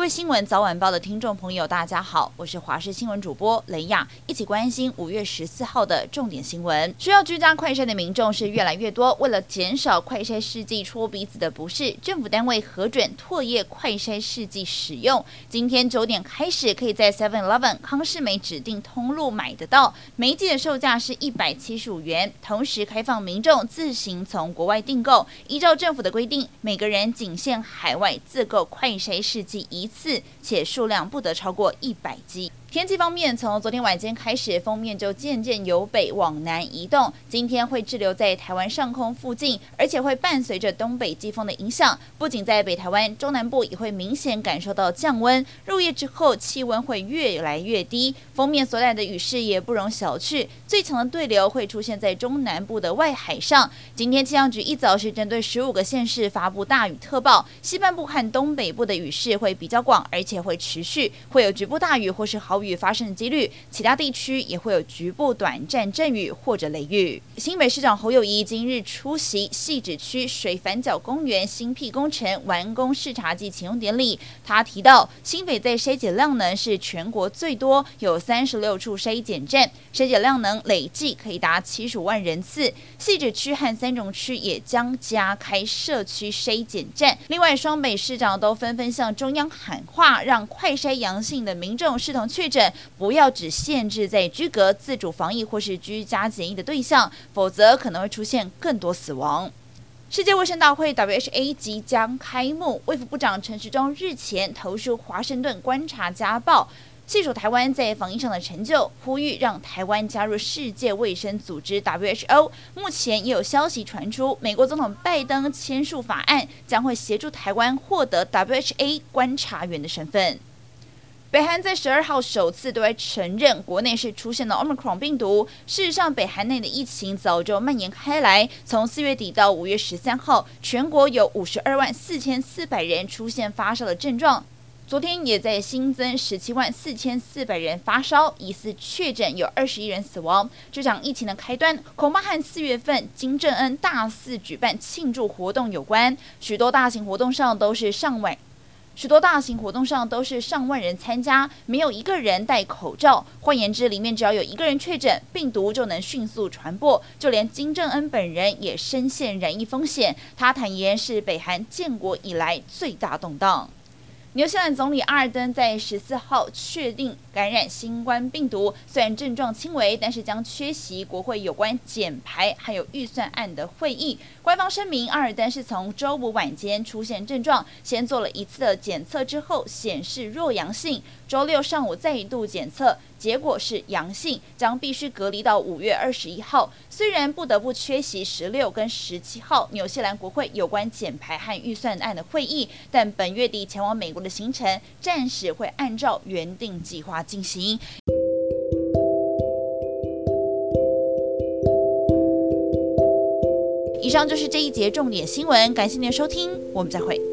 各位新闻早晚报的听众朋友，大家好，我是华视新闻主播雷亚，一起关心五月十四号的重点新闻。需要居家快筛的民众是越来越多，为了减少快筛试剂戳鼻子的不适，政府单位核准唾液快筛试剂使用。今天九点开始，可以在 Seven Eleven 康世美指定通路买得到，每剂的售价是一百七十五元。同时开放民众自行从国外订购，依照政府的规定，每个人仅限海外自购快筛试剂一次，且数量不得超过一百剂。天气方面，从昨天晚间开始，锋面就渐渐由北往南移动。今天会滞留在台湾上空附近，而且会伴随着东北季风的影响。不仅在北台湾、中南部也会明显感受到降温。入夜之后，气温会越来越低。锋面所带的雨势也不容小觑。最强的对流会出现在中南部的外海上。今天气象局一早是针对十五个县市发布大雨特报，西半部和东北部的雨势会比较广，而且会持续，会有局部大雨或是豪雨发生的几率，其他地区也会有局部短暂阵雨或者雷雨。新北市长侯友谊今日出席汐止区水反角公园新辟工程完工视察暨启用典礼，他提到新北在筛检量能是全国最多，有三十六处筛检站，筛检量能累计可以达七十五万人次。汐止区和三重区也将加开社区筛检站。另外，双北市长都纷纷向中央喊话，让快筛阳性的民众视同确诊。不要只限制在居隔、自主防疫或是居家检疫的对象，否则可能会出现更多死亡。世界卫生大会 （WHA） 即将开幕，卫福部长陈时中日前投书华盛顿观察家报，细数台湾在防疫上的成就，呼吁让台湾加入世界卫生组织 （WHO）。目前也有消息传出，美国总统拜登签署法案，将会协助台湾获得 WHA 观察员的身份。北韩在十二号首次对外承认国内是出现了 Omicron 病毒。事实上，北韩内的疫情早就蔓延开来。从四月底到五月十三号，全国有五十二万四千四百人出现发烧的症状。昨天也在新增十七万四千四百人发烧，疑似确诊有二十一人死亡。这场疫情的开端，恐怕和四月份金正恩大肆举办庆祝活动有关。许多大型活动上都是上万。许多大型活动上都是上万人参加，没有一个人戴口罩。换言之，里面只要有一个人确诊，病毒就能迅速传播。就连金正恩本人也深陷染疫风险。他坦言是北韩建国以来最大动荡。纽西兰总理阿尔登在十四号确定感染新冠病毒，虽然症状轻微，但是将缺席国会有关减排还有预算案的会议。官方声明，阿尔登是从周五晚间出现症状，先做了一次的检测之后显示弱阳性，周六上午再一度检测。结果是阳性，将必须隔离到五月二十一号。虽然不得不缺席十六跟十七号纽西兰国会有关减排和预算案的会议，但本月底前往美国的行程暂时会按照原定计划进行。以上就是这一节重点新闻，感谢您的收听，我们再会。